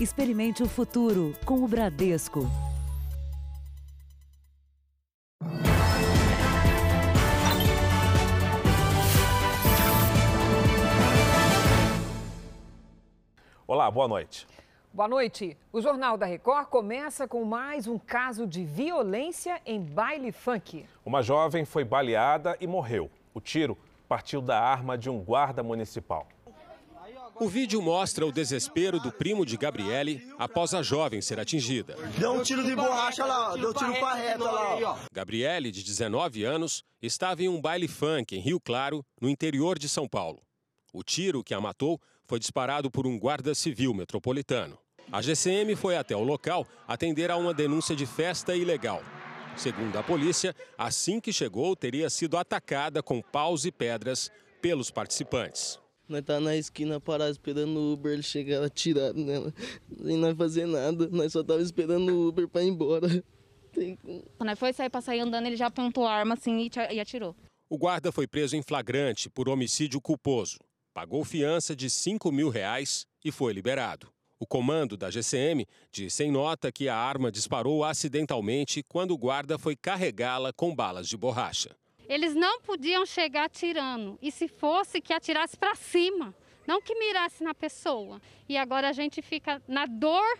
Experimente o futuro com o Bradesco. Olá, boa noite. Boa noite. O Jornal da Record começa com mais um caso de violência em baile funk. Uma jovem foi baleada e morreu. O tiro partiu da arma de um guarda municipal. O vídeo mostra o desespero do primo de Gabriele após a jovem ser atingida. Deu um tiro de borracha lá, deu um tiro pra reta lá. Gabriele, de 19 anos, estava em um baile funk em Rio Claro, no interior de São Paulo. O tiro que a matou foi disparado por um guarda civil metropolitano. A GCM foi até o local atender a uma denúncia de festa ilegal. Segundo a polícia, assim que chegou, teria sido atacada com paus e pedras pelos participantes. Nós tá na esquina parado esperando o Uber, ele chegar atirado nela. Sem nós fazer nada, nós só tava esperando o Uber pra ir embora. Tem... Quando nós foi sair pra sair andando, ele já apontou a arma assim e atirou. O guarda foi preso em flagrante por homicídio culposo pagou fiança de 5 mil reais e foi liberado. O comando da GCM disse em nota que a arma disparou acidentalmente quando o guarda foi carregá-la com balas de borracha. Eles não podiam chegar atirando, e se fosse que atirasse para cima, não que mirasse na pessoa. E agora a gente fica na dor,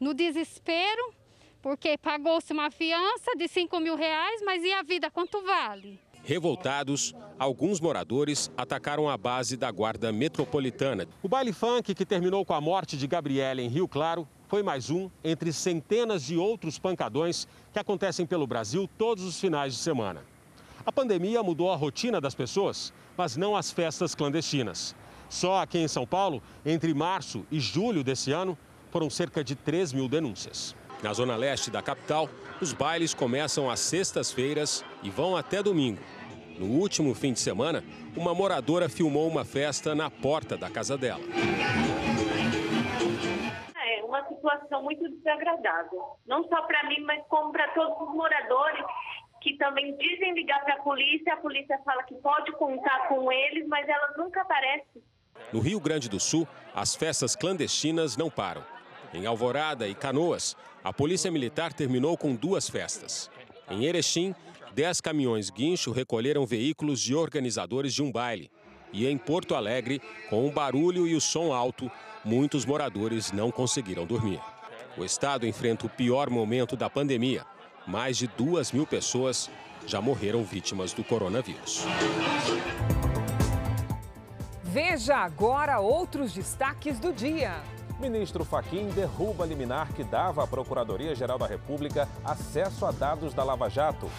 no desespero, porque pagou-se uma fiança de 5 mil reais, mas e a vida quanto vale? Revoltados, alguns moradores atacaram a base da Guarda Metropolitana. O baile funk, que terminou com a morte de Gabriela em Rio Claro, foi mais um entre centenas de outros pancadões que acontecem pelo Brasil todos os finais de semana. A pandemia mudou a rotina das pessoas, mas não as festas clandestinas. Só aqui em São Paulo, entre março e julho desse ano, foram cerca de 3 mil denúncias. Na zona leste da capital, os bailes começam às sextas-feiras e vão até domingo. No último fim de semana, uma moradora filmou uma festa na porta da casa dela. É uma situação muito desagradável, não só para mim, mas como para todos os moradores que também dizem ligar para a polícia, a polícia fala que pode contar com eles, mas elas nunca aparecem. No Rio Grande do Sul, as festas clandestinas não param. Em Alvorada e Canoas, a Polícia Militar terminou com duas festas. Em Erechim, dez caminhões guincho recolheram veículos de organizadores de um baile. E em Porto Alegre, com o barulho e o som alto, muitos moradores não conseguiram dormir. O estado enfrenta o pior momento da pandemia. Mais de duas mil pessoas já morreram vítimas do coronavírus. Veja agora outros destaques do dia. Ministro Faquim derruba liminar que dava à Procuradoria-Geral da República acesso a dados da Lava Jato.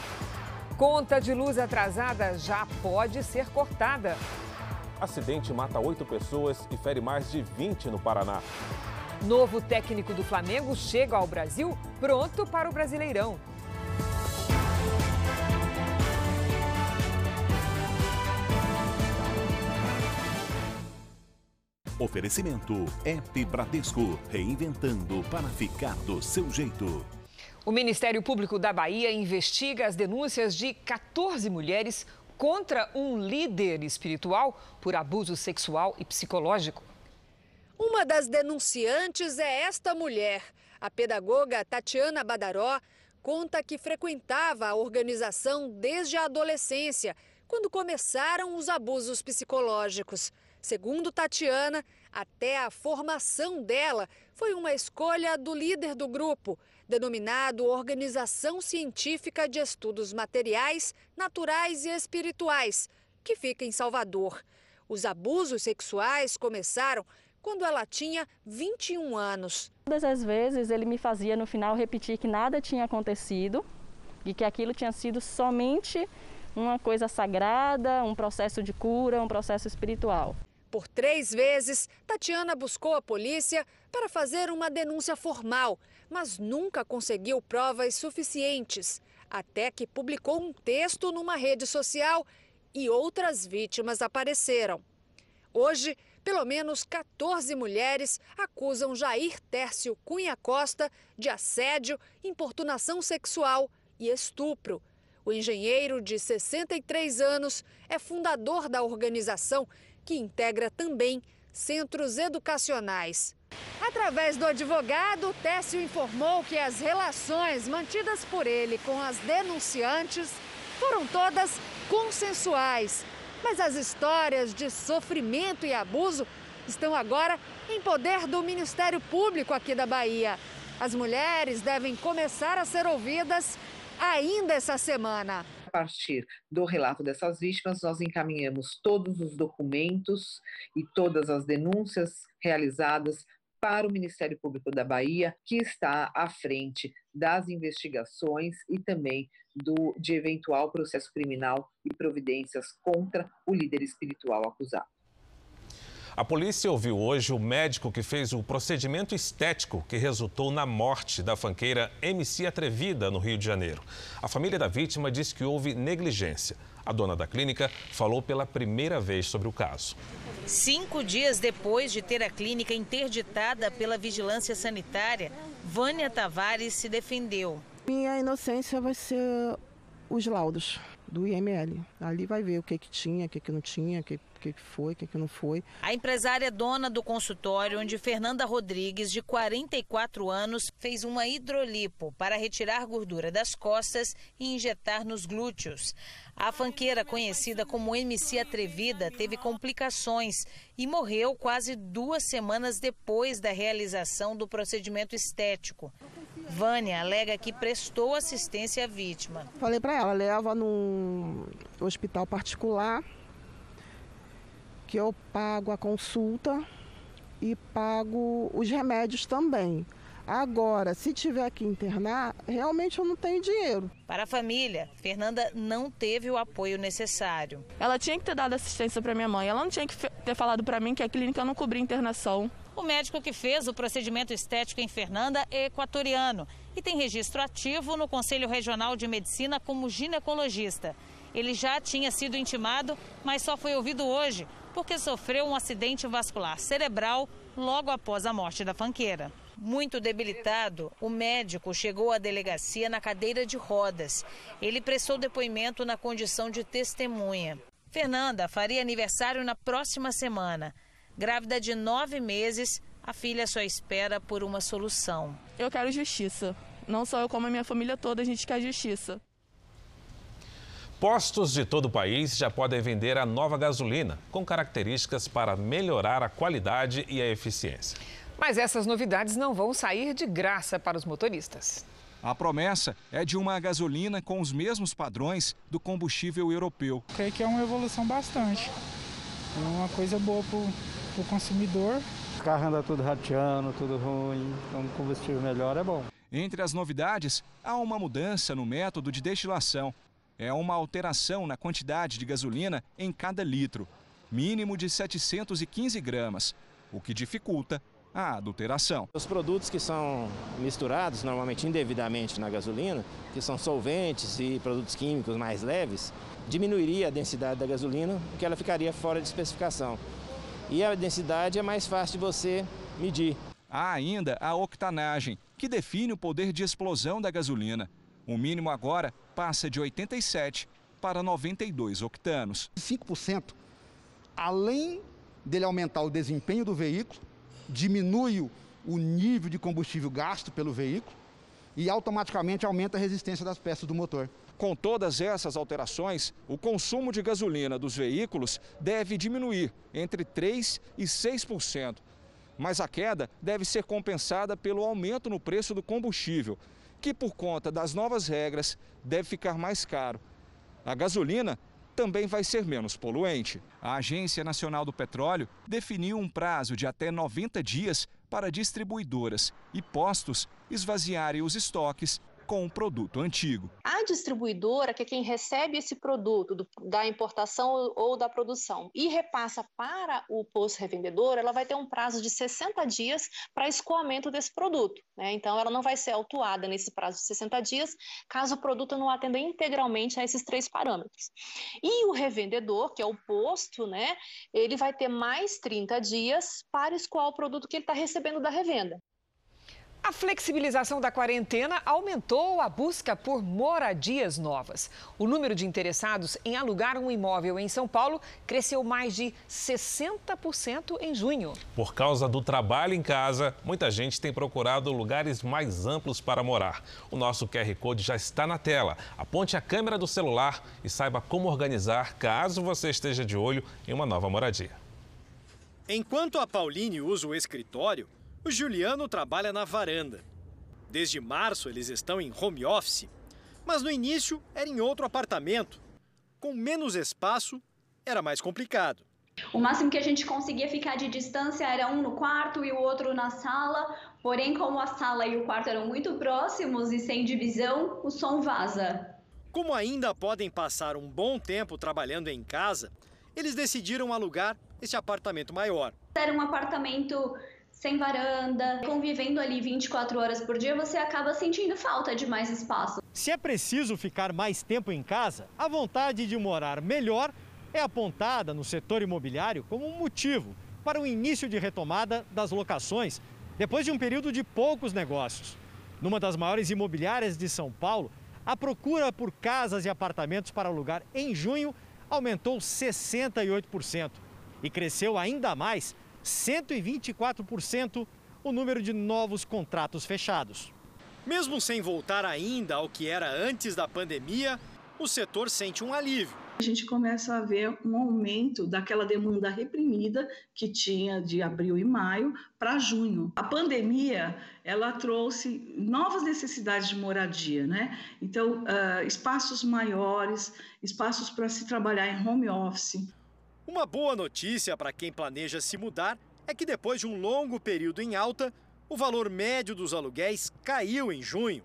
Conta de luz atrasada já pode ser cortada. Acidente mata oito pessoas e fere mais de 20 no Paraná. Novo técnico do Flamengo chega ao Brasil pronto para o Brasileirão. Oferecimento App Bradesco, reinventando para ficar do seu jeito. O Ministério Público da Bahia investiga as denúncias de 14 mulheres contra um líder espiritual por abuso sexual e psicológico. Uma das denunciantes é esta mulher. A pedagoga Tatiana Badaró conta que frequentava a organização desde a adolescência, quando começaram os abusos psicológicos. Segundo Tatiana, até a formação dela foi uma escolha do líder do grupo, denominado Organização Científica de Estudos Materiais, Naturais e Espirituais, que fica em Salvador. Os abusos sexuais começaram quando ela tinha 21 anos. Todas as vezes ele me fazia no final repetir que nada tinha acontecido e que aquilo tinha sido somente uma coisa sagrada, um processo de cura, um processo espiritual. Por três vezes, Tatiana buscou a polícia para fazer uma denúncia formal, mas nunca conseguiu provas suficientes. Até que publicou um texto numa rede social e outras vítimas apareceram. Hoje, pelo menos 14 mulheres acusam Jair Tércio Cunha Costa de assédio, importunação sexual e estupro. O engenheiro, de 63 anos, é fundador da organização que integra também centros educacionais. Através do advogado, Técio informou que as relações mantidas por ele com as denunciantes foram todas consensuais. Mas as histórias de sofrimento e abuso estão agora em poder do Ministério Público aqui da Bahia. As mulheres devem começar a ser ouvidas ainda essa semana. Partir do relato dessas vítimas, nós encaminhamos todos os documentos e todas as denúncias realizadas para o Ministério Público da Bahia, que está à frente das investigações e também do, de eventual processo criminal e providências contra o líder espiritual acusado. A polícia ouviu hoje o médico que fez o procedimento estético que resultou na morte da fanqueira MC Atrevida, no Rio de Janeiro. A família da vítima disse que houve negligência. A dona da clínica falou pela primeira vez sobre o caso. Cinco dias depois de ter a clínica interditada pela vigilância sanitária, Vânia Tavares se defendeu. Minha inocência vai ser os laudos do IML. Ali vai ver o que, que tinha, o que, que não tinha, o que, que foi, o que, que não foi. A empresária é dona do consultório onde Fernanda Rodrigues, de 44 anos, fez uma hidrolipo para retirar gordura das costas e injetar nos glúteos. A fanqueira, conhecida como MC Atrevida, teve complicações e morreu quase duas semanas depois da realização do procedimento estético. Vânia alega que prestou assistência à vítima. Falei para ela, leva num hospital particular que eu pago a consulta e pago os remédios também. Agora, se tiver que internar, realmente eu não tenho dinheiro. Para a família, Fernanda não teve o apoio necessário. Ela tinha que ter dado assistência para minha mãe. Ela não tinha que ter falado para mim que a clínica não cobria internação. O médico que fez o procedimento estético em Fernanda é equatoriano e tem registro ativo no Conselho Regional de Medicina como ginecologista. Ele já tinha sido intimado, mas só foi ouvido hoje porque sofreu um acidente vascular cerebral logo após a morte da fanqueira. Muito debilitado, o médico chegou à delegacia na cadeira de rodas. Ele prestou depoimento na condição de testemunha. Fernanda faria aniversário na próxima semana. Grávida de nove meses, a filha só espera por uma solução. Eu quero justiça. Não só eu, como a minha família toda, a gente quer justiça. Postos de todo o país já podem vender a nova gasolina, com características para melhorar a qualidade e a eficiência. Mas essas novidades não vão sair de graça para os motoristas. A promessa é de uma gasolina com os mesmos padrões do combustível europeu. Creio que é uma evolução bastante. É uma coisa boa para o consumidor. O carro anda tudo rateando, tudo ruim, então combustível melhor é bom. Entre as novidades, há uma mudança no método de destilação. É uma alteração na quantidade de gasolina em cada litro, mínimo de 715 gramas, o que dificulta a adulteração. Os produtos que são misturados normalmente indevidamente na gasolina, que são solventes e produtos químicos mais leves, diminuiria a densidade da gasolina, porque ela ficaria fora de especificação. E a densidade é mais fácil de você medir. Há ainda a octanagem, que define o poder de explosão da gasolina. O mínimo agora passa de 87 para 92 octanos. 5%, além dele aumentar o desempenho do veículo, diminui o nível de combustível gasto pelo veículo e automaticamente aumenta a resistência das peças do motor. Com todas essas alterações, o consumo de gasolina dos veículos deve diminuir entre 3% e 6%. Mas a queda deve ser compensada pelo aumento no preço do combustível, que por conta das novas regras deve ficar mais caro. A gasolina também vai ser menos poluente. A Agência Nacional do Petróleo definiu um prazo de até 90 dias para distribuidoras e postos esvaziarem os estoques com um produto antigo. A distribuidora, que é quem recebe esse produto do, da importação ou, ou, da produção e repassa para o posto revendedor, ela vai ter um prazo de 60 dias para escoamento desse produto. Né? Então, ela não vai ser autuada nesse prazo de 60 dias, caso o produto não atenda integralmente a esses três parâmetros. E o revendedor, que é o posto, né, ele vai ter mais 30 dias para escoar o produto que ele está recebendo da revenda. A flexibilização da quarentena aumentou a busca por moradias novas. O número de interessados em alugar um imóvel em São Paulo cresceu mais de 60% em junho. Por causa do trabalho em casa, muita gente tem procurado lugares mais amplos para morar. O nosso QR Code já está na tela. Aponte a câmera do celular e saiba como organizar caso você esteja de olho em uma nova moradia. Enquanto a Pauline usa o escritório, o Juliano trabalha na varanda. Desde março eles estão em home office, mas no início era em outro apartamento. Com menos espaço, era mais complicado. O máximo que a gente conseguia ficar de distância era um no quarto e o outro na sala. Porém, como a sala e o quarto eram muito próximos e sem divisão, o som vaza. Como ainda podem passar um bom tempo trabalhando em casa, eles decidiram alugar este apartamento maior. Era um apartamento sem varanda, convivendo ali 24 horas por dia, você acaba sentindo falta de mais espaço. Se é preciso ficar mais tempo em casa, a vontade de morar melhor é apontada no setor imobiliário como um motivo para o início de retomada das locações depois de um período de poucos negócios. Numa das maiores imobiliárias de São Paulo, a procura por casas e apartamentos para alugar em junho aumentou 68% e cresceu ainda mais 124% o número de novos contratos fechados. Mesmo sem voltar ainda ao que era antes da pandemia, o setor sente um alívio. A gente começa a ver um aumento daquela demanda reprimida que tinha de abril e maio para junho. A pandemia ela trouxe novas necessidades de moradia, né? Então, uh, espaços maiores, espaços para se trabalhar em home office. Uma boa notícia para quem planeja se mudar é que depois de um longo período em alta, o valor médio dos aluguéis caiu em junho.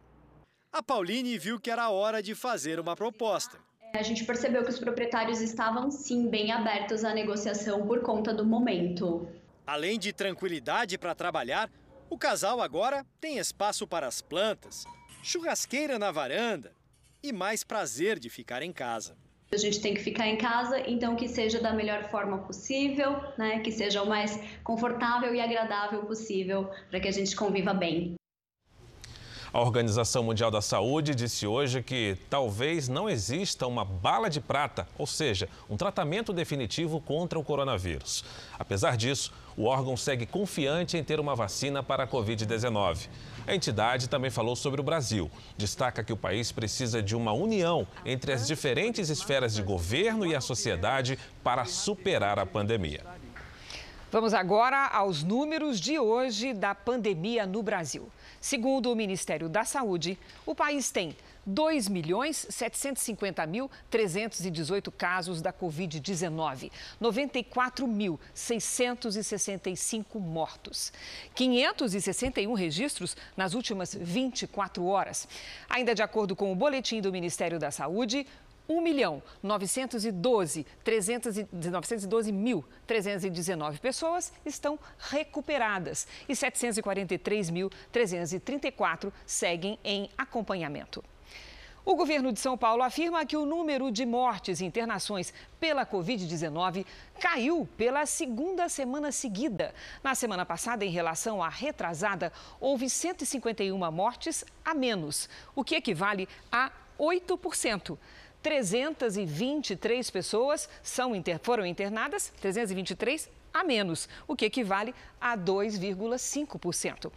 A Pauline viu que era hora de fazer uma proposta. A gente percebeu que os proprietários estavam sim bem abertos à negociação por conta do momento. Além de tranquilidade para trabalhar, o casal agora tem espaço para as plantas, churrasqueira na varanda e mais prazer de ficar em casa. A gente tem que ficar em casa, então que seja da melhor forma possível, né? Que seja o mais confortável e agradável possível para que a gente conviva bem. A Organização Mundial da Saúde disse hoje que talvez não exista uma bala de prata, ou seja, um tratamento definitivo contra o coronavírus. Apesar disso, o órgão segue confiante em ter uma vacina para a Covid-19. A entidade também falou sobre o Brasil. Destaca que o país precisa de uma união entre as diferentes esferas de governo e a sociedade para superar a pandemia. Vamos agora aos números de hoje da pandemia no Brasil. Segundo o Ministério da Saúde, o país tem 2 milhões 750 mil 318 casos da Covid-19, 94.665 mortos, 561 registros nas últimas 24 horas. Ainda de acordo com o boletim do Ministério da Saúde, 1 milhão 912, 912 mil 319 pessoas estão recuperadas e 743 mil 334 seguem em acompanhamento. O governo de São Paulo afirma que o número de mortes e internações pela Covid-19 caiu pela segunda semana seguida. Na semana passada, em relação à retrasada, houve 151 mortes a menos, o que equivale a 8%. 323 pessoas são foram internadas, 323 a menos, o que equivale a 2,5%.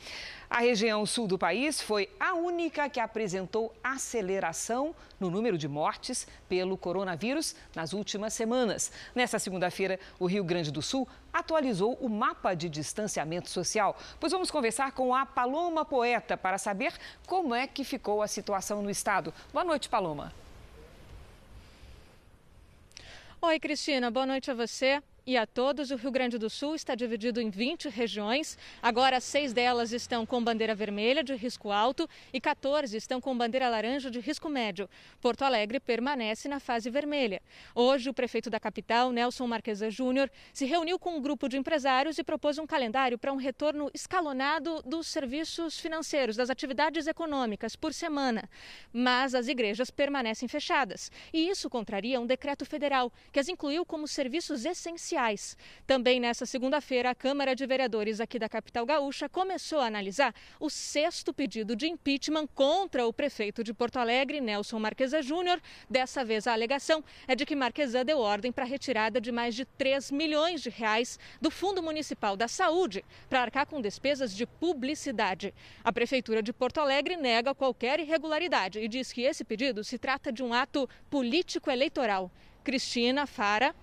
A região sul do país foi a única que apresentou aceleração no número de mortes pelo coronavírus nas últimas semanas. Nessa segunda-feira, o Rio Grande do Sul atualizou o mapa de distanciamento social. Pois vamos conversar com a Paloma Poeta para saber como é que ficou a situação no estado. Boa noite, Paloma. Oi, Cristina, boa noite a você e a todos. O Rio Grande do Sul está dividido em 20 regiões. Agora, seis delas estão com bandeira vermelha de risco alto e 14 estão com bandeira laranja de risco médio. Porto Alegre permanece na fase vermelha. Hoje, o prefeito da capital, Nelson Marquesa Júnior, se reuniu com um grupo de empresários e propôs um calendário para um retorno escalonado dos serviços financeiros, das atividades econômicas por semana. Mas as igrejas permanecem fechadas. E isso contraria um decreto federal que as incluiu como serviços essenciais oficiais. Também nesta segunda-feira, a Câmara de Vereadores aqui da capital gaúcha começou a analisar o sexto pedido de impeachment contra o prefeito de Porto Alegre, Nelson Marquesa Júnior. Dessa vez, a alegação é de que Marquesa deu ordem para a retirada de mais de 3 milhões de reais do Fundo Municipal da Saúde para arcar com despesas de publicidade. A Prefeitura de Porto Alegre nega qualquer irregularidade e diz que esse pedido se trata de um ato político-eleitoral. Cristina Fara.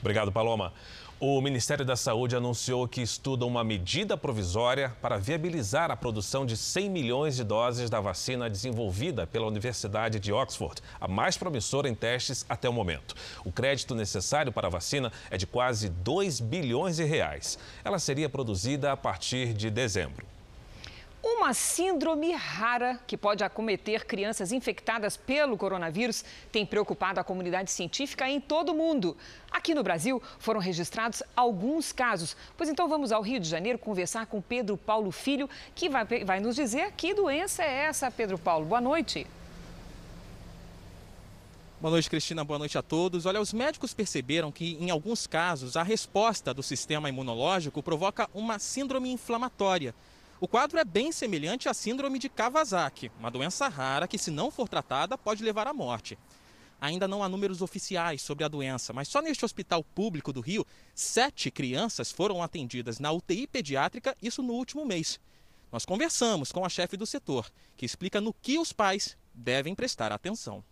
Obrigado, Paloma. O Ministério da Saúde anunciou que estuda uma medida provisória para viabilizar a produção de 100 milhões de doses da vacina desenvolvida pela Universidade de Oxford, a mais promissora em testes até o momento. O crédito necessário para a vacina é de quase 2 bilhões de reais. Ela seria produzida a partir de dezembro. Uma síndrome rara que pode acometer crianças infectadas pelo coronavírus tem preocupado a comunidade científica em todo o mundo. Aqui no Brasil foram registrados alguns casos. Pois então vamos ao Rio de Janeiro conversar com Pedro Paulo Filho, que vai, vai nos dizer que doença é essa, Pedro Paulo. Boa noite. Boa noite, Cristina. Boa noite a todos. Olha, os médicos perceberam que, em alguns casos, a resposta do sistema imunológico provoca uma síndrome inflamatória. O quadro é bem semelhante à síndrome de Kawasaki, uma doença rara que, se não for tratada, pode levar à morte. Ainda não há números oficiais sobre a doença, mas só neste hospital público do Rio, sete crianças foram atendidas na UTI pediátrica, isso no último mês. Nós conversamos com a chefe do setor, que explica no que os pais devem prestar atenção.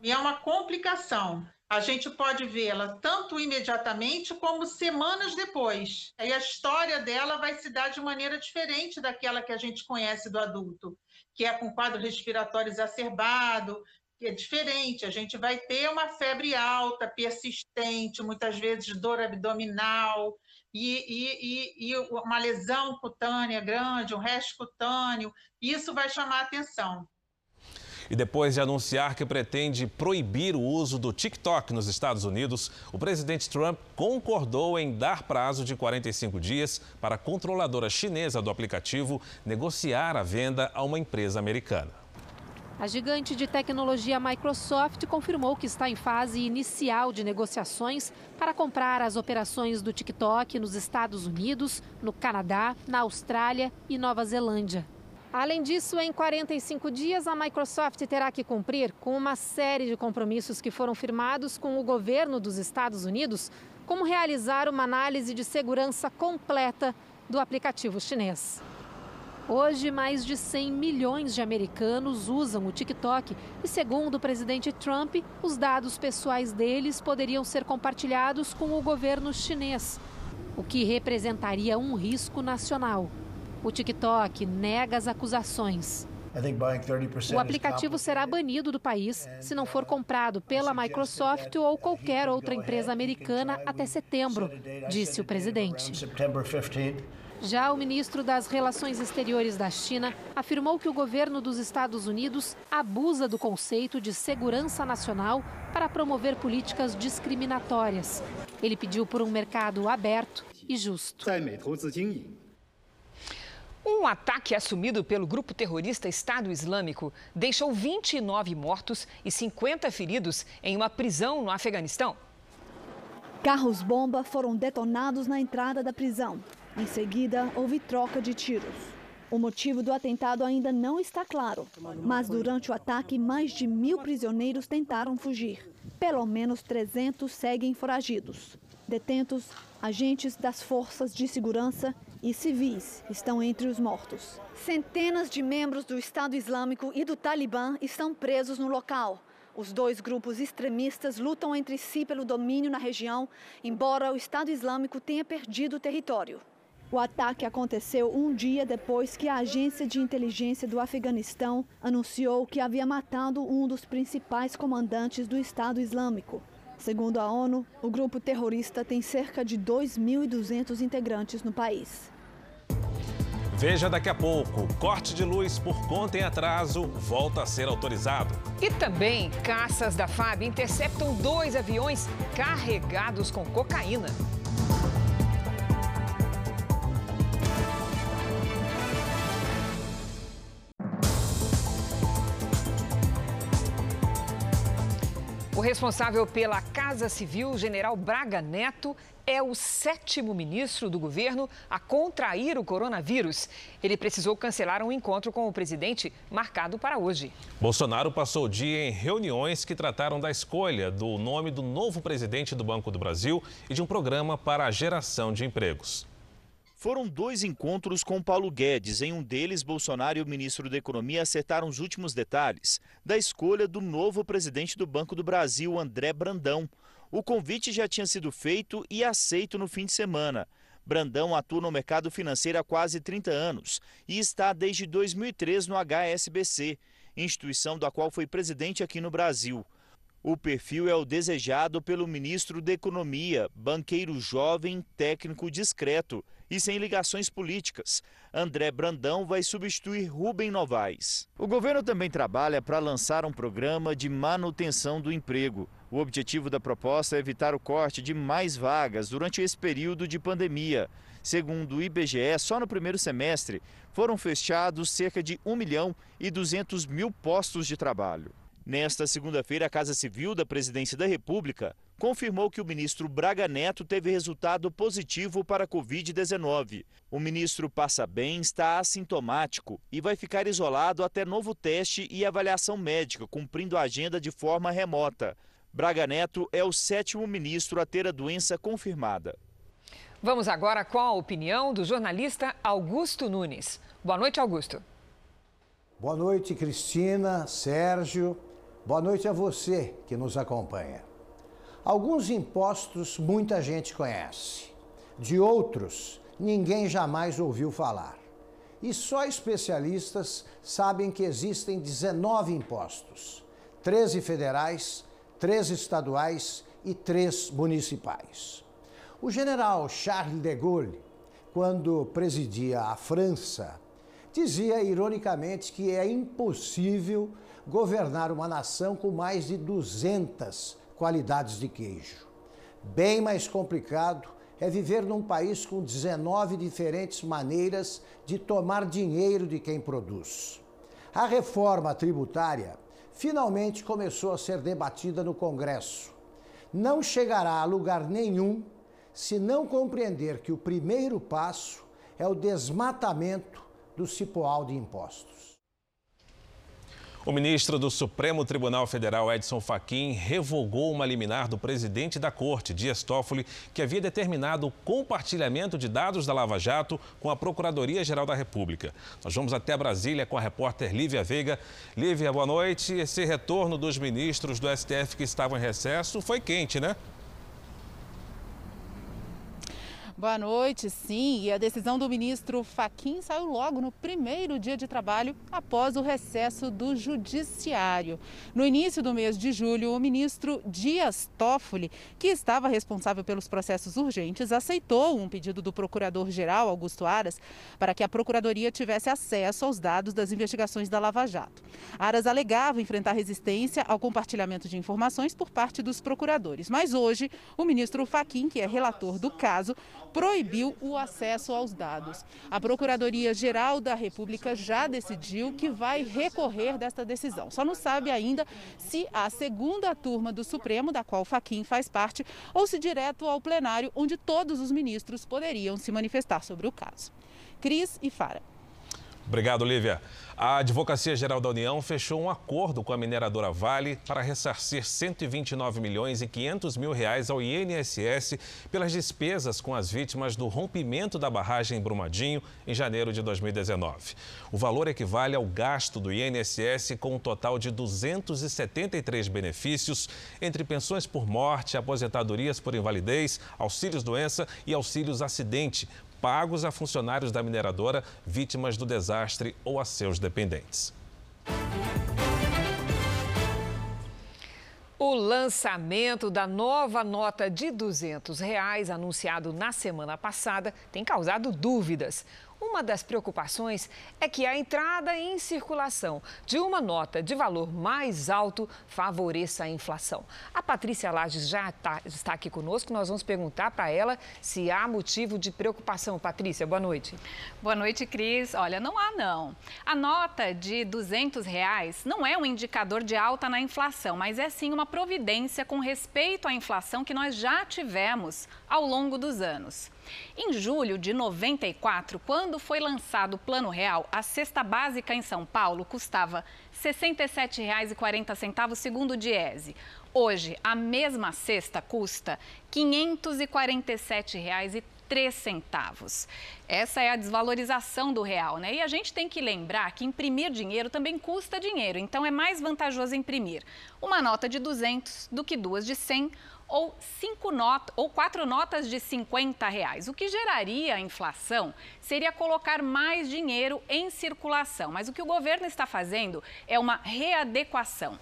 E é uma complicação a gente pode vê-la tanto imediatamente como semanas depois. Aí a história dela vai se dar de maneira diferente daquela que a gente conhece do adulto, que é com quadro respiratório exacerbado, que é diferente. A gente vai ter uma febre alta, persistente, muitas vezes dor abdominal. E, e, e, e uma lesão cutânea grande, um resto cutâneo, isso vai chamar atenção. E depois de anunciar que pretende proibir o uso do TikTok nos Estados Unidos, o presidente Trump concordou em dar prazo de 45 dias para a controladora chinesa do aplicativo negociar a venda a uma empresa americana. A gigante de tecnologia Microsoft confirmou que está em fase inicial de negociações para comprar as operações do TikTok nos Estados Unidos, no Canadá, na Austrália e Nova Zelândia. Além disso, em 45 dias, a Microsoft terá que cumprir com uma série de compromissos que foram firmados com o governo dos Estados Unidos, como realizar uma análise de segurança completa do aplicativo chinês. Hoje, mais de 100 milhões de americanos usam o TikTok e, segundo o presidente Trump, os dados pessoais deles poderiam ser compartilhados com o governo chinês, o que representaria um risco nacional. O TikTok nega as acusações. O aplicativo será banido do país se não for comprado pela Microsoft ou qualquer outra empresa americana até setembro, disse o presidente. Já o ministro das Relações Exteriores da China afirmou que o governo dos Estados Unidos abusa do conceito de segurança nacional para promover políticas discriminatórias. Ele pediu por um mercado aberto e justo. Um ataque assumido pelo grupo terrorista Estado Islâmico deixou 29 mortos e 50 feridos em uma prisão no Afeganistão. Carros-bomba foram detonados na entrada da prisão. Em seguida, houve troca de tiros. O motivo do atentado ainda não está claro, mas durante o ataque, mais de mil prisioneiros tentaram fugir. Pelo menos 300 seguem foragidos. Detentos, agentes das forças de segurança e civis estão entre os mortos. Centenas de membros do Estado Islâmico e do Talibã estão presos no local. Os dois grupos extremistas lutam entre si pelo domínio na região, embora o Estado Islâmico tenha perdido o território. O ataque aconteceu um dia depois que a agência de inteligência do Afeganistão anunciou que havia matado um dos principais comandantes do Estado Islâmico. Segundo a ONU, o grupo terrorista tem cerca de 2.200 integrantes no país. Veja daqui a pouco, corte de luz por conta em atraso volta a ser autorizado. E também, caças da FAB interceptam dois aviões carregados com cocaína. O responsável pela Casa Civil, general Braga Neto, é o sétimo ministro do governo a contrair o coronavírus. Ele precisou cancelar um encontro com o presidente marcado para hoje. Bolsonaro passou o dia em reuniões que trataram da escolha do nome do novo presidente do Banco do Brasil e de um programa para a geração de empregos. Foram dois encontros com Paulo Guedes. Em um deles, Bolsonaro e o ministro da Economia acertaram os últimos detalhes da escolha do novo presidente do Banco do Brasil, André Brandão. O convite já tinha sido feito e aceito no fim de semana. Brandão atua no mercado financeiro há quase 30 anos e está desde 2003 no HSBC, instituição da qual foi presidente aqui no Brasil. O perfil é o desejado pelo ministro da Economia, banqueiro jovem, técnico discreto e sem ligações políticas. André Brandão vai substituir Rubem Novaes. O governo também trabalha para lançar um programa de manutenção do emprego. O objetivo da proposta é evitar o corte de mais vagas durante esse período de pandemia. Segundo o IBGE, só no primeiro semestre foram fechados cerca de 1 milhão e 200 mil postos de trabalho. Nesta segunda-feira, a Casa Civil da Presidência da República confirmou que o ministro Braga Neto teve resultado positivo para a Covid-19. O ministro passa bem, está assintomático e vai ficar isolado até novo teste e avaliação médica, cumprindo a agenda de forma remota. Braga Neto é o sétimo ministro a ter a doença confirmada. Vamos agora com a opinião do jornalista Augusto Nunes. Boa noite, Augusto. Boa noite, Cristina, Sérgio. Boa noite a você que nos acompanha. Alguns impostos muita gente conhece, de outros ninguém jamais ouviu falar. E só especialistas sabem que existem 19 impostos: 13 federais, 13 estaduais e 3 municipais. O general Charles de Gaulle, quando presidia a França, dizia ironicamente que é impossível governar uma nação com mais de 200 qualidades de queijo. Bem mais complicado é viver num país com 19 diferentes maneiras de tomar dinheiro de quem produz. A reforma tributária finalmente começou a ser debatida no Congresso. Não chegará a lugar nenhum se não compreender que o primeiro passo é o desmatamento do cipoal de impostos. O ministro do Supremo Tribunal Federal, Edson Fachin, revogou uma liminar do presidente da Corte, Dias Toffoli, que havia determinado o compartilhamento de dados da Lava Jato com a Procuradoria-Geral da República. Nós vamos até Brasília com a repórter Lívia Veiga. Lívia, boa noite. Esse retorno dos ministros do STF que estavam em recesso foi quente, né? Boa noite, sim. E a decisão do ministro Faquim saiu logo no primeiro dia de trabalho após o recesso do Judiciário. No início do mês de julho, o ministro Dias Toffoli, que estava responsável pelos processos urgentes, aceitou um pedido do procurador-geral Augusto Aras para que a procuradoria tivesse acesso aos dados das investigações da Lava Jato. Aras alegava enfrentar resistência ao compartilhamento de informações por parte dos procuradores. Mas hoje, o ministro Faquim, que é relator do caso, proibiu o acesso aos dados. A Procuradoria-Geral da República já decidiu que vai recorrer desta decisão. Só não sabe ainda se a segunda turma do Supremo, da qual Faquim faz parte, ou se direto ao plenário, onde todos os ministros poderiam se manifestar sobre o caso. Cris e Fara. Obrigado, Lívia. A Advocacia Geral da União fechou um acordo com a mineradora Vale para ressarcir 129 milhões e 500 mil reais ao INSS pelas despesas com as vítimas do rompimento da barragem em Brumadinho em janeiro de 2019. O valor equivale ao gasto do INSS com um total de 273 benefícios entre pensões por morte, aposentadorias por invalidez, auxílios doença e auxílios acidente pagos a funcionários da mineradora vítimas do desastre ou a seus dependentes. O lançamento da nova nota de 200 reais, anunciado na semana passada, tem causado dúvidas. Uma das preocupações é que a entrada em circulação de uma nota de valor mais alto favoreça a inflação. A Patrícia Lages já tá, está aqui conosco. Nós vamos perguntar para ela se há motivo de preocupação. Patrícia, boa noite. Boa noite, Cris. Olha, não há não. A nota de 200 reais não é um indicador de alta na inflação, mas é sim uma providência com respeito à inflação que nós já tivemos ao longo dos anos. Em julho de 94, quando foi lançado o Plano Real, a cesta básica em São Paulo custava R$ 67,40 segundo o Diese. Hoje, a mesma cesta custa R$ 547,03 centavos. Essa é a desvalorização do real, né? E a gente tem que lembrar que imprimir dinheiro também custa dinheiro, então é mais vantajoso imprimir uma nota de 200 do que duas de 100 ou, cinco not ou quatro notas de 50 reais. O que geraria a inflação seria colocar mais dinheiro em circulação. Mas o que o governo está fazendo é uma readequação.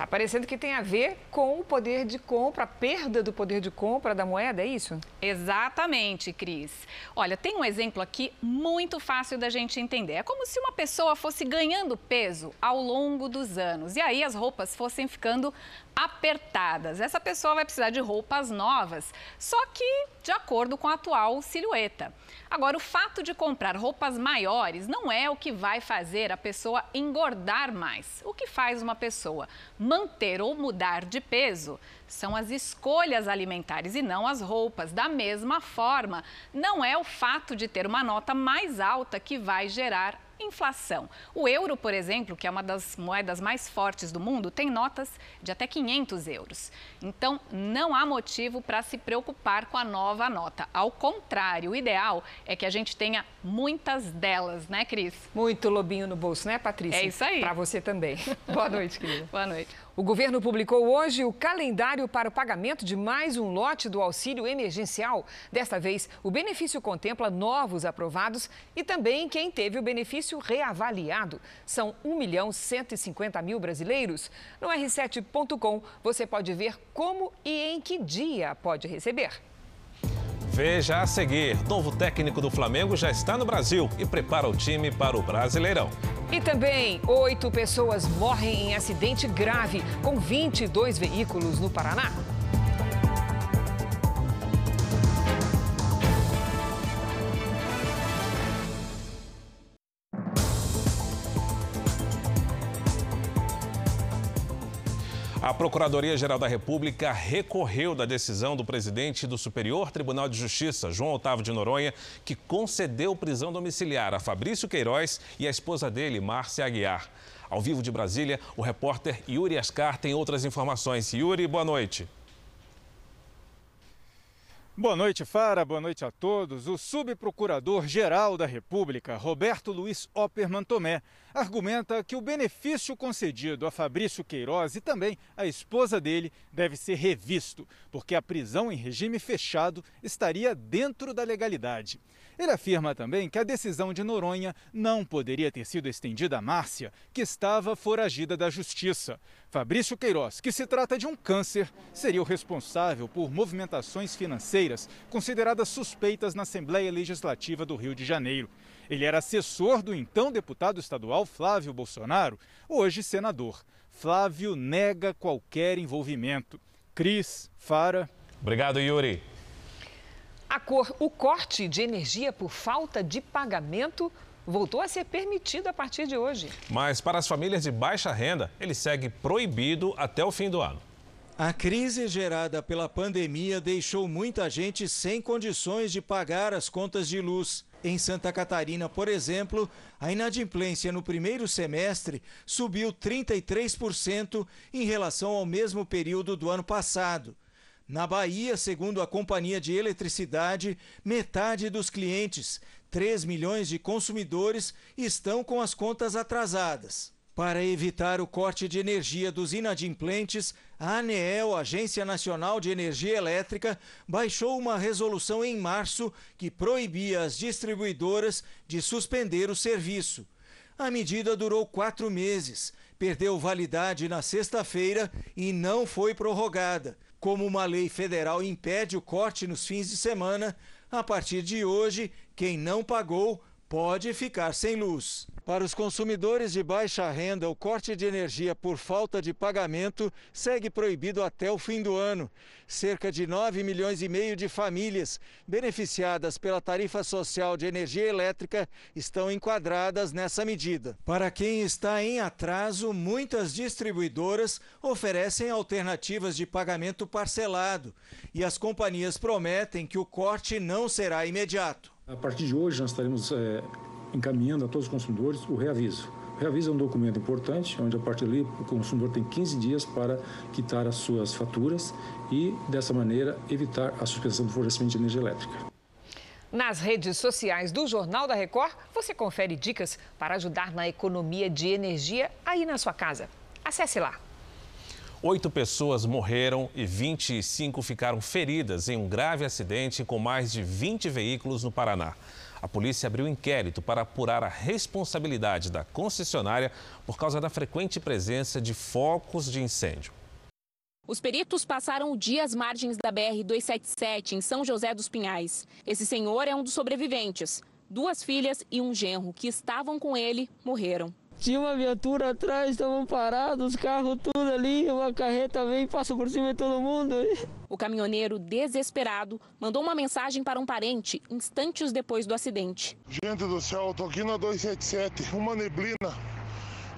Está parecendo que tem a ver com o poder de compra, a perda do poder de compra da moeda, é isso? Exatamente, Cris. Olha, tem um exemplo aqui muito fácil da gente entender. É como se uma pessoa fosse ganhando peso ao longo dos anos e aí as roupas fossem ficando apertadas. Essa pessoa vai precisar de roupas novas, só que de acordo com a atual silhueta. Agora, o fato de comprar roupas maiores não é o que vai fazer a pessoa engordar mais. O que faz uma pessoa manter ou mudar de peso são as escolhas alimentares e não as roupas. Da mesma forma, não é o fato de ter uma nota mais alta que vai gerar inflação. O euro, por exemplo, que é uma das moedas mais fortes do mundo, tem notas de até 500 euros. Então, não há motivo para se preocupar com a nova nota. Ao contrário, o ideal é que a gente tenha muitas delas, né, Cris? Muito lobinho no bolso, né, Patrícia? É isso aí. Para você também. Boa noite, querida. Boa noite. O governo publicou hoje o calendário para o pagamento de mais um lote do auxílio emergencial. Desta vez, o benefício contempla novos aprovados e também quem teve o benefício reavaliado. São 1 milhão 150 mil brasileiros. No r7.com você pode ver como e em que dia pode receber. Veja a seguir: novo técnico do Flamengo já está no Brasil e prepara o time para o Brasileirão. E também, oito pessoas morrem em acidente grave com 22 veículos no Paraná. A Procuradoria-Geral da República recorreu da decisão do presidente do Superior Tribunal de Justiça, João Otávio de Noronha, que concedeu prisão domiciliar a Fabrício Queiroz e a esposa dele, Márcia Aguiar. Ao vivo de Brasília, o repórter Yuri Ascar tem outras informações. Yuri, boa noite. Boa noite, Fara. Boa noite a todos. O subprocurador-geral da República, Roberto Luiz Opperman Tomé, argumenta que o benefício concedido a Fabrício Queiroz e também a esposa dele deve ser revisto, porque a prisão em regime fechado estaria dentro da legalidade. Ele afirma também que a decisão de Noronha não poderia ter sido estendida a Márcia, que estava foragida da justiça. Fabrício Queiroz, que se trata de um câncer, seria o responsável por movimentações financeiras consideradas suspeitas na Assembleia Legislativa do Rio de Janeiro. Ele era assessor do então deputado estadual Flávio Bolsonaro, hoje senador. Flávio nega qualquer envolvimento. Cris, Fara. Obrigado, Yuri. Cor, o corte de energia por falta de pagamento voltou a ser permitido a partir de hoje. Mas para as famílias de baixa renda, ele segue proibido até o fim do ano. A crise gerada pela pandemia deixou muita gente sem condições de pagar as contas de luz. Em Santa Catarina, por exemplo, a inadimplência no primeiro semestre subiu 33% em relação ao mesmo período do ano passado. Na Bahia, segundo a Companhia de Eletricidade, metade dos clientes, 3 milhões de consumidores, estão com as contas atrasadas. Para evitar o corte de energia dos inadimplentes, a ANEEL, Agência Nacional de Energia Elétrica, baixou uma resolução em março que proibia as distribuidoras de suspender o serviço. A medida durou quatro meses, perdeu validade na sexta-feira e não foi prorrogada. Como uma lei federal impede o corte nos fins de semana, a partir de hoje, quem não pagou pode ficar sem luz. Para os consumidores de baixa renda, o corte de energia por falta de pagamento segue proibido até o fim do ano. Cerca de 9 milhões e meio de famílias beneficiadas pela tarifa social de energia elétrica estão enquadradas nessa medida. Para quem está em atraso, muitas distribuidoras oferecem alternativas de pagamento parcelado e as companhias prometem que o corte não será imediato. A partir de hoje, nós estaremos é, encaminhando a todos os consumidores o reaviso. O reaviso é um documento importante, onde a partir dali o consumidor tem 15 dias para quitar as suas faturas e, dessa maneira, evitar a suspensão do fornecimento de energia elétrica. Nas redes sociais do Jornal da Record, você confere dicas para ajudar na economia de energia aí na sua casa. Acesse lá. Oito pessoas morreram e 25 ficaram feridas em um grave acidente com mais de 20 veículos no Paraná. A polícia abriu inquérito para apurar a responsabilidade da concessionária por causa da frequente presença de focos de incêndio. Os peritos passaram o dia às margens da BR-277, em São José dos Pinhais. Esse senhor é um dos sobreviventes. Duas filhas e um genro que estavam com ele morreram. Tinha uma viatura atrás, estavam parados, os carros tudo ali, uma carreta vem passa por cima de todo mundo. O caminhoneiro, desesperado, mandou uma mensagem para um parente instantes depois do acidente. Gente do céu, eu tô aqui na 277, uma neblina.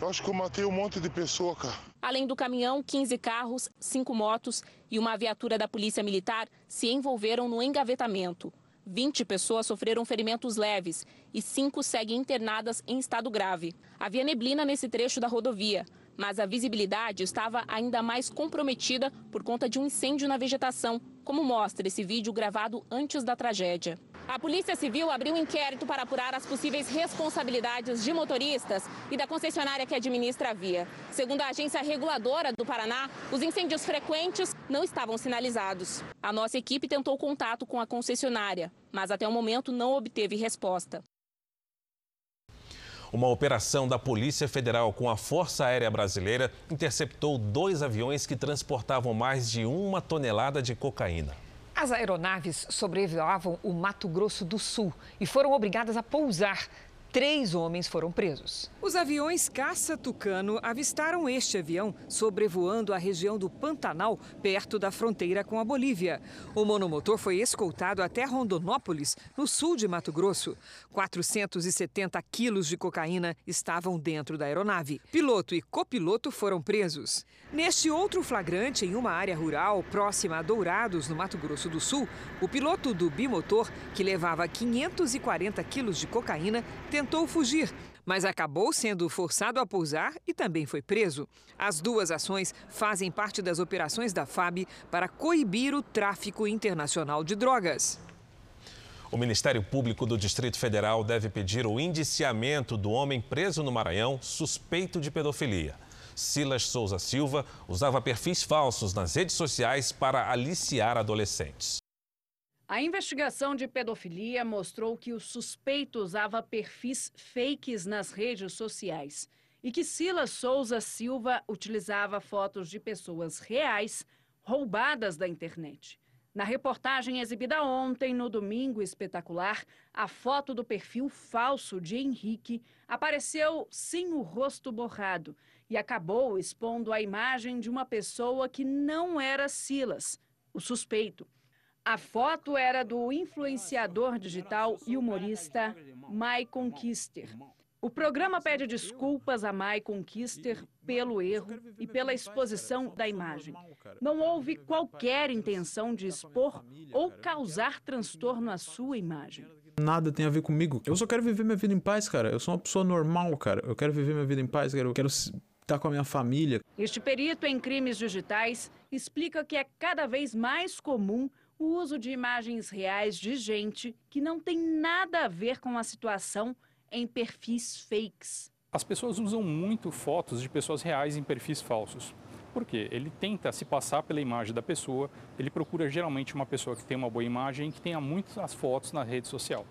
Eu acho que eu matei um monte de pessoa, cara. Além do caminhão, 15 carros, 5 motos e uma viatura da Polícia Militar se envolveram no engavetamento. 20 pessoas sofreram ferimentos leves e cinco seguem internadas em estado grave. Havia neblina nesse trecho da rodovia, mas a visibilidade estava ainda mais comprometida por conta de um incêndio na vegetação, como mostra esse vídeo gravado antes da tragédia. A Polícia Civil abriu um inquérito para apurar as possíveis responsabilidades de motoristas e da concessionária que administra a via. Segundo a agência reguladora do Paraná, os incêndios frequentes não estavam sinalizados. A nossa equipe tentou contato com a concessionária, mas até o momento não obteve resposta. Uma operação da Polícia Federal com a Força Aérea Brasileira interceptou dois aviões que transportavam mais de uma tonelada de cocaína. As aeronaves sobrevoavam o Mato Grosso do Sul e foram obrigadas a pousar Três homens foram presos. Os aviões Caça Tucano avistaram este avião sobrevoando a região do Pantanal, perto da fronteira com a Bolívia. O monomotor foi escoltado até Rondonópolis, no sul de Mato Grosso. 470 quilos de cocaína estavam dentro da aeronave. Piloto e copiloto foram presos. Neste outro flagrante, em uma área rural próxima a Dourados, no Mato Grosso do Sul, o piloto do bimotor, que levava 540 quilos de cocaína, tentou fugir, mas acabou sendo forçado a pousar e também foi preso. As duas ações fazem parte das operações da FAB para coibir o tráfico internacional de drogas. O Ministério Público do Distrito Federal deve pedir o indiciamento do homem preso no Maranhão suspeito de pedofilia. Silas Souza Silva usava perfis falsos nas redes sociais para aliciar adolescentes. A investigação de pedofilia mostrou que o suspeito usava perfis fakes nas redes sociais e que Silas Souza Silva utilizava fotos de pessoas reais roubadas da internet. Na reportagem exibida ontem, no Domingo Espetacular, a foto do perfil falso de Henrique apareceu sem o rosto borrado e acabou expondo a imagem de uma pessoa que não era Silas, o suspeito. A foto era do influenciador digital e humorista Maicon Kister. O programa pede desculpas a Maicon Kister pelo erro e pela exposição da imagem. Não houve qualquer intenção de expor ou causar transtorno à sua imagem. Nada tem a ver comigo. Eu só quero viver minha vida em paz, cara. Eu sou uma pessoa normal, cara. Eu quero viver minha vida em paz, eu quero estar com a minha família. Este perito em crimes digitais explica que é cada vez mais comum o uso de imagens reais de gente que não tem nada a ver com a situação em perfis fakes. As pessoas usam muito fotos de pessoas reais em perfis falsos. Por quê? Ele tenta se passar pela imagem da pessoa, ele procura geralmente uma pessoa que tem uma boa imagem e que tenha muitas fotos na rede social.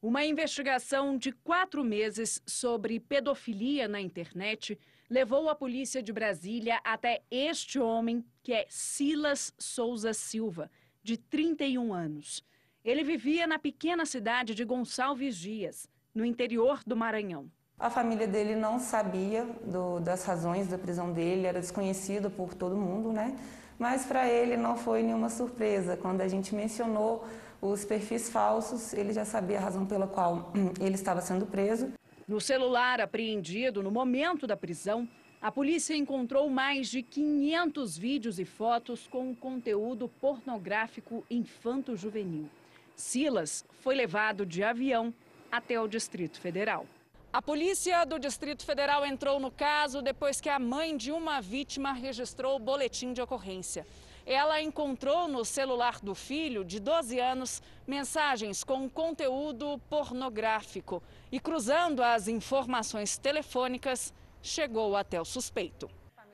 Uma investigação de quatro meses sobre pedofilia na internet levou a polícia de Brasília até este homem, que é Silas Souza Silva, de 31 anos. Ele vivia na pequena cidade de Gonçalves Dias, no interior do Maranhão. A família dele não sabia do, das razões da prisão dele, era desconhecido por todo mundo, né? Mas para ele não foi nenhuma surpresa. Quando a gente mencionou os perfis falsos, ele já sabia a razão pela qual ele estava sendo preso. No celular apreendido no momento da prisão, a polícia encontrou mais de 500 vídeos e fotos com conteúdo pornográfico infanto-juvenil. Silas foi levado de avião até o Distrito Federal. A polícia do Distrito Federal entrou no caso depois que a mãe de uma vítima registrou o boletim de ocorrência. Ela encontrou no celular do filho, de 12 anos, mensagens com conteúdo pornográfico e, cruzando as informações telefônicas, chegou até o suspeito.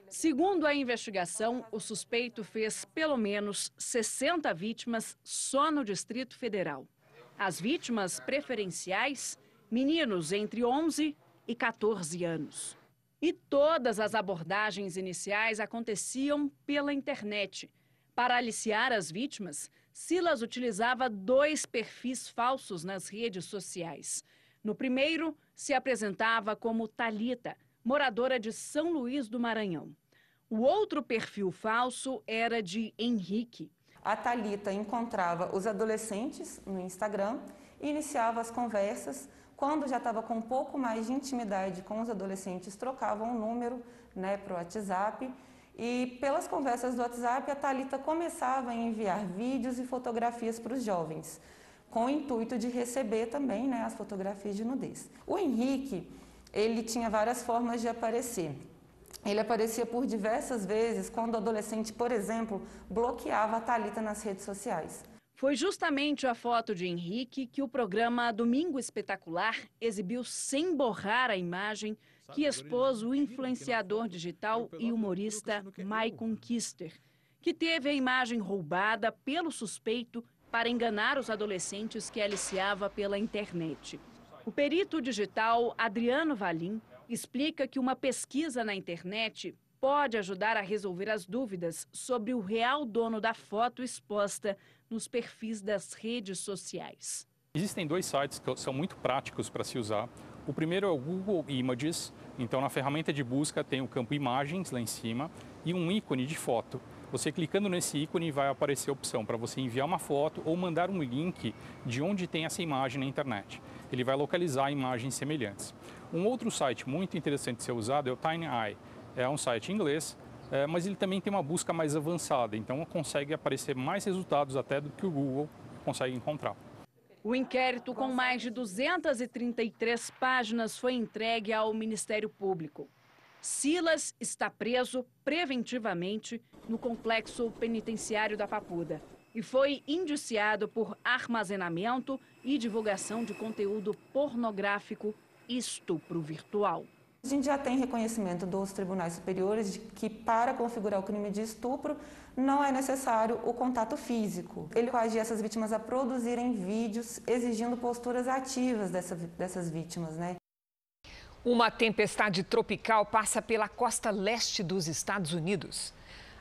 Segundo a investigação, o suspeito fez pelo menos 60 vítimas só no Distrito Federal. As vítimas preferenciais meninos entre 11 e 14 anos. E todas as abordagens iniciais aconteciam pela internet. Para aliciar as vítimas, Silas utilizava dois perfis falsos nas redes sociais. No primeiro, se apresentava como Talita, moradora de São Luís do Maranhão. O outro perfil falso era de Henrique. A Talita encontrava os adolescentes no Instagram e iniciava as conversas quando já estava com um pouco mais de intimidade com os adolescentes, trocavam o número né, para o WhatsApp. E pelas conversas do WhatsApp, a Talita começava a enviar vídeos e fotografias para os jovens, com o intuito de receber também né, as fotografias de nudez. O Henrique, ele tinha várias formas de aparecer. Ele aparecia por diversas vezes quando o adolescente, por exemplo, bloqueava a Talita nas redes sociais. Foi justamente a foto de Henrique que o programa Domingo Espetacular exibiu sem borrar a imagem que expôs o influenciador digital e humorista Maicon Kister, que teve a imagem roubada pelo suspeito para enganar os adolescentes que aliciava pela internet. O perito digital Adriano Valim explica que uma pesquisa na internet pode ajudar a resolver as dúvidas sobre o real dono da foto exposta nos perfis das redes sociais. Existem dois sites que são muito práticos para se usar. O primeiro é o Google Images. Então, na ferramenta de busca tem o campo Imagens lá em cima e um ícone de foto. Você clicando nesse ícone vai aparecer a opção para você enviar uma foto ou mandar um link de onde tem essa imagem na internet. Ele vai localizar imagens semelhantes. Um outro site muito interessante de ser usado é o TinyEye. É um site em inglês é, mas ele também tem uma busca mais avançada, então consegue aparecer mais resultados até do que o Google consegue encontrar. O inquérito, com mais de 233 páginas, foi entregue ao Ministério Público. Silas está preso preventivamente no complexo penitenciário da Papuda e foi indiciado por armazenamento e divulgação de conteúdo pornográfico e estupro virtual. A gente já tem reconhecimento dos tribunais superiores de que para configurar o crime de estupro não é necessário o contato físico. Ele coagia essas vítimas a produzirem vídeos exigindo posturas ativas dessa, dessas vítimas, né? Uma tempestade tropical passa pela costa leste dos Estados Unidos.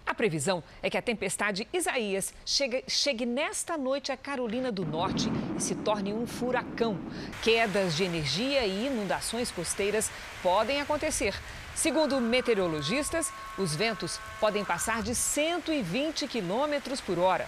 A previsão é que a tempestade Isaías chegue, chegue nesta noite a Carolina do Norte e se torne um furacão. Quedas de energia e inundações costeiras podem acontecer. Segundo meteorologistas, os ventos podem passar de 120 quilômetros por hora.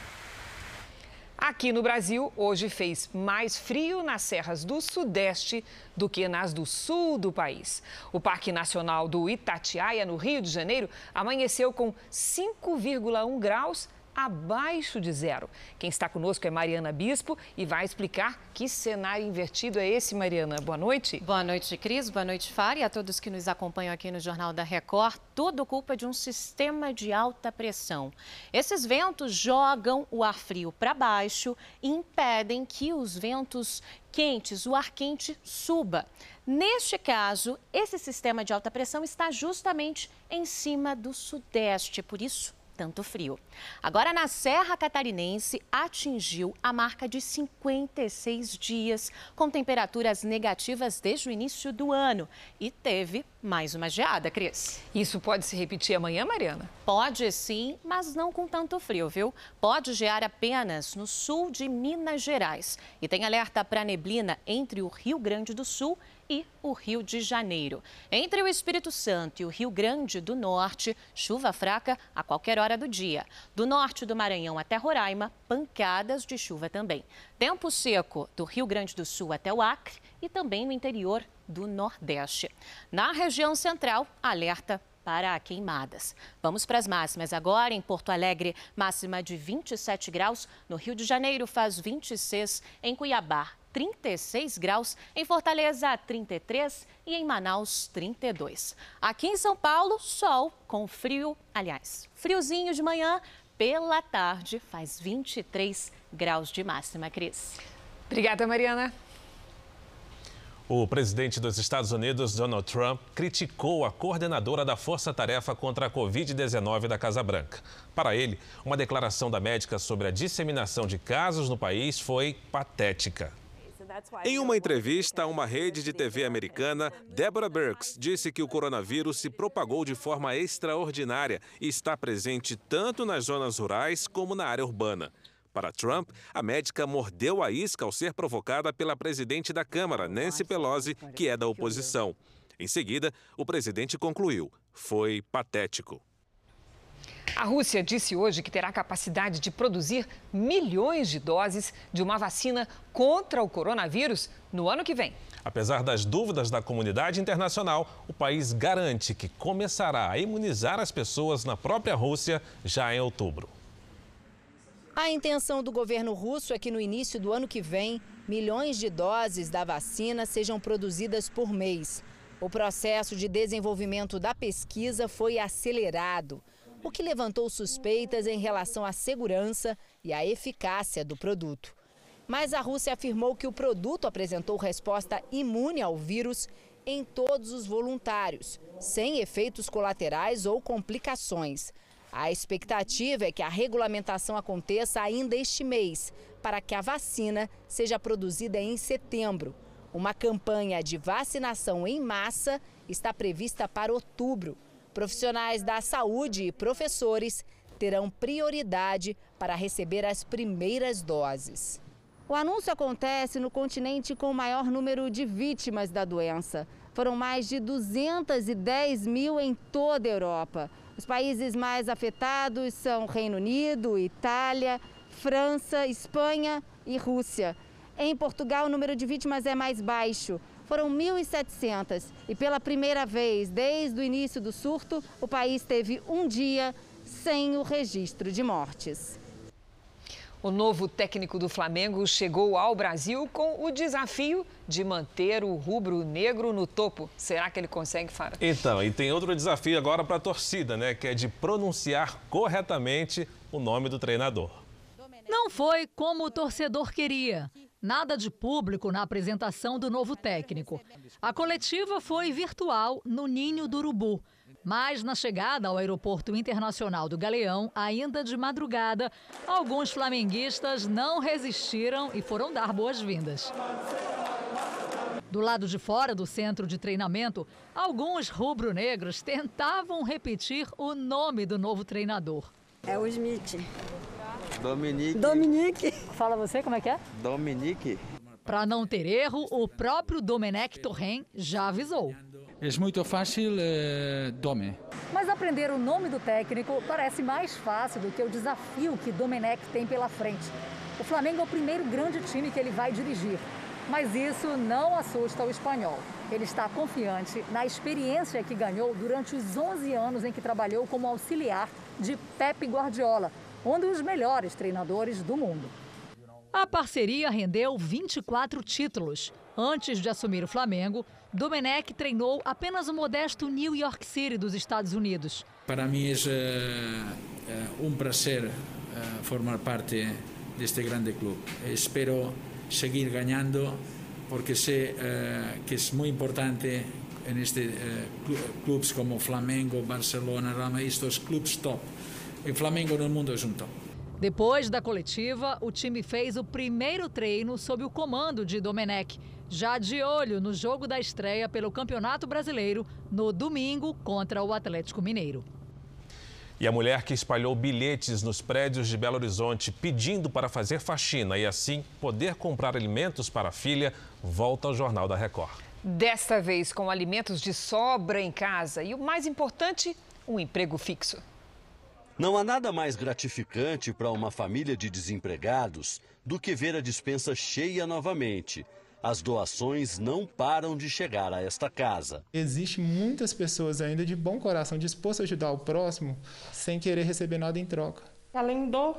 Aqui no Brasil, hoje fez mais frio nas serras do Sudeste do que nas do Sul do país. O Parque Nacional do Itatiaia, no Rio de Janeiro, amanheceu com 5,1 graus abaixo de zero. Quem está conosco é Mariana Bispo e vai explicar que cenário invertido é esse, Mariana. Boa noite. Boa noite, Cris. Boa noite, Fara, e a todos que nos acompanham aqui no Jornal da Record. Tudo culpa de um sistema de alta pressão. Esses ventos jogam o ar frio para baixo e impedem que os ventos quentes, o ar quente, suba. Neste caso, esse sistema de alta pressão está justamente em cima do sudeste, por isso tanto frio. Agora, na Serra Catarinense, atingiu a marca de 56 dias, com temperaturas negativas desde o início do ano. E teve mais uma geada, Cris. Isso pode se repetir amanhã, Mariana? Pode sim, mas não com tanto frio, viu? Pode gear apenas no sul de Minas Gerais. E tem alerta para neblina entre o Rio Grande do Sul e o Rio de Janeiro. Entre o Espírito Santo e o Rio Grande do Norte, chuva fraca a qualquer hora do dia. Do norte do Maranhão até Roraima, pancadas de chuva também. Tempo seco do Rio Grande do Sul até o Acre e também no interior do Nordeste. Na região central, alerta para queimadas. Vamos para as máximas agora. Em Porto Alegre, máxima de 27 graus. No Rio de Janeiro, faz 26. Em Cuiabá, 36 graus, em Fortaleza 33 e em Manaus 32. Aqui em São Paulo, sol com frio, aliás, friozinho de manhã, pela tarde faz 23 graus de máxima, Cris. Obrigada, Mariana. O presidente dos Estados Unidos, Donald Trump, criticou a coordenadora da Força Tarefa contra a Covid-19 da Casa Branca. Para ele, uma declaração da médica sobre a disseminação de casos no país foi patética. Em uma entrevista a uma rede de TV americana, Deborah Birx disse que o coronavírus se propagou de forma extraordinária e está presente tanto nas zonas rurais como na área urbana. Para Trump, a médica mordeu a isca ao ser provocada pela presidente da Câmara, Nancy Pelosi, que é da oposição. Em seguida, o presidente concluiu: foi patético. A Rússia disse hoje que terá capacidade de produzir milhões de doses de uma vacina contra o coronavírus no ano que vem. Apesar das dúvidas da comunidade internacional, o país garante que começará a imunizar as pessoas na própria Rússia já em outubro. A intenção do governo russo é que no início do ano que vem, milhões de doses da vacina sejam produzidas por mês. O processo de desenvolvimento da pesquisa foi acelerado o que levantou suspeitas em relação à segurança e à eficácia do produto. Mas a Rússia afirmou que o produto apresentou resposta imune ao vírus em todos os voluntários, sem efeitos colaterais ou complicações. A expectativa é que a regulamentação aconteça ainda este mês, para que a vacina seja produzida em setembro. Uma campanha de vacinação em massa está prevista para outubro. Profissionais da saúde e professores terão prioridade para receber as primeiras doses. O anúncio acontece no continente com o maior número de vítimas da doença. Foram mais de 210 mil em toda a Europa. Os países mais afetados são Reino Unido, Itália, França, Espanha e Rússia. Em Portugal, o número de vítimas é mais baixo, foram 1.700 e pela primeira vez desde o início do surto, o país teve um dia sem o registro de mortes. O novo técnico do Flamengo chegou ao Brasil com o desafio de manter o rubro-negro no topo. Será que ele consegue, Fara? Então, e tem outro desafio agora para a torcida, né? Que é de pronunciar corretamente o nome do treinador. Não foi como o torcedor queria. Nada de público na apresentação do novo técnico. A coletiva foi virtual no Ninho do Urubu. Mas na chegada ao Aeroporto Internacional do Galeão, ainda de madrugada, alguns flamenguistas não resistiram e foram dar boas-vindas. Do lado de fora do centro de treinamento, alguns rubro-negros tentavam repetir o nome do novo treinador. É o Smith. Dominique. Dominique. Fala você, como é que é? Dominique. Para não ter erro, o próprio Domenech Torren já avisou. É muito fácil, eh, Dome. Mas aprender o nome do técnico parece mais fácil do que o desafio que Domenech tem pela frente. O Flamengo é o primeiro grande time que ele vai dirigir. Mas isso não assusta o espanhol. Ele está confiante na experiência que ganhou durante os 11 anos em que trabalhou como auxiliar de Pepe Guardiola, um dos melhores treinadores do mundo. A parceria rendeu 24 títulos. Antes de assumir o Flamengo, Domenech treinou apenas o modesto New York City dos Estados Unidos. Para mim é uh, um prazer uh, formar parte deste grande clube. Espero seguir ganhando porque sei uh, que é muito importante en este clubes como Flamengo, Barcelona, Rama, estos clubes top o Flamengo no mundo junto. Depois da coletiva, o time fez o primeiro treino sob o comando de Domenech, já de olho no jogo da estreia pelo Campeonato Brasileiro no domingo contra o Atlético Mineiro. E a mulher que espalhou bilhetes nos prédios de Belo Horizonte pedindo para fazer faxina e assim poder comprar alimentos para a filha, volta ao Jornal da Record. Desta vez com alimentos de sobra em casa e o mais importante, um emprego fixo. Não há nada mais gratificante para uma família de desempregados do que ver a dispensa cheia novamente. As doações não param de chegar a esta casa. Existem muitas pessoas ainda de bom coração dispostas a ajudar o próximo sem querer receber nada em troca. Além do,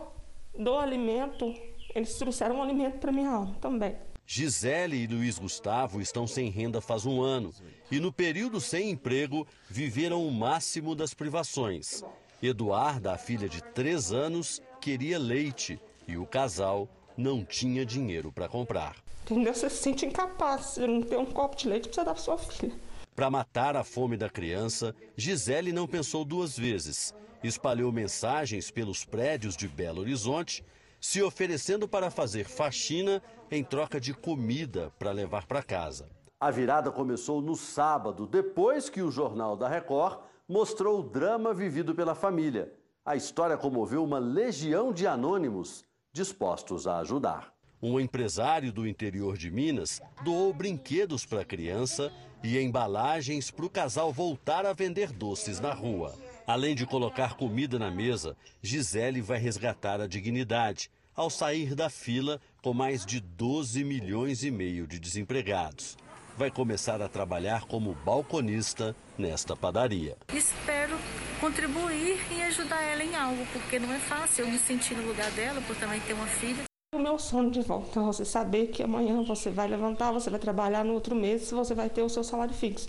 do alimento, eles trouxeram um alimento para minha alma também. Gisele e Luiz Gustavo estão sem renda faz um ano e, no período sem emprego, viveram o máximo das privações. Eduarda, a filha de três anos, queria leite e o casal não tinha dinheiro para comprar. Entendeu? Você se sente incapaz de não ter um copo de leite para você dar para sua filha. Para matar a fome da criança, Gisele não pensou duas vezes. Espalhou mensagens pelos prédios de Belo Horizonte, se oferecendo para fazer faxina em troca de comida para levar para casa. A virada começou no sábado, depois que o Jornal da Record mostrou o drama vivido pela família. A história comoveu uma legião de anônimos dispostos a ajudar. Um empresário do interior de Minas doou brinquedos para a criança e embalagens para o casal voltar a vender doces na rua. Além de colocar comida na mesa, Gisele vai resgatar a dignidade ao sair da fila com mais de 12 milhões e meio de desempregados vai começar a trabalhar como balconista nesta padaria. Espero contribuir e ajudar ela em algo, porque não é fácil eu me sentir no lugar dela, por também ter uma filha. O meu sonho de volta é você saber que amanhã você vai levantar, você vai trabalhar no outro mês, você vai ter o seu salário fixo.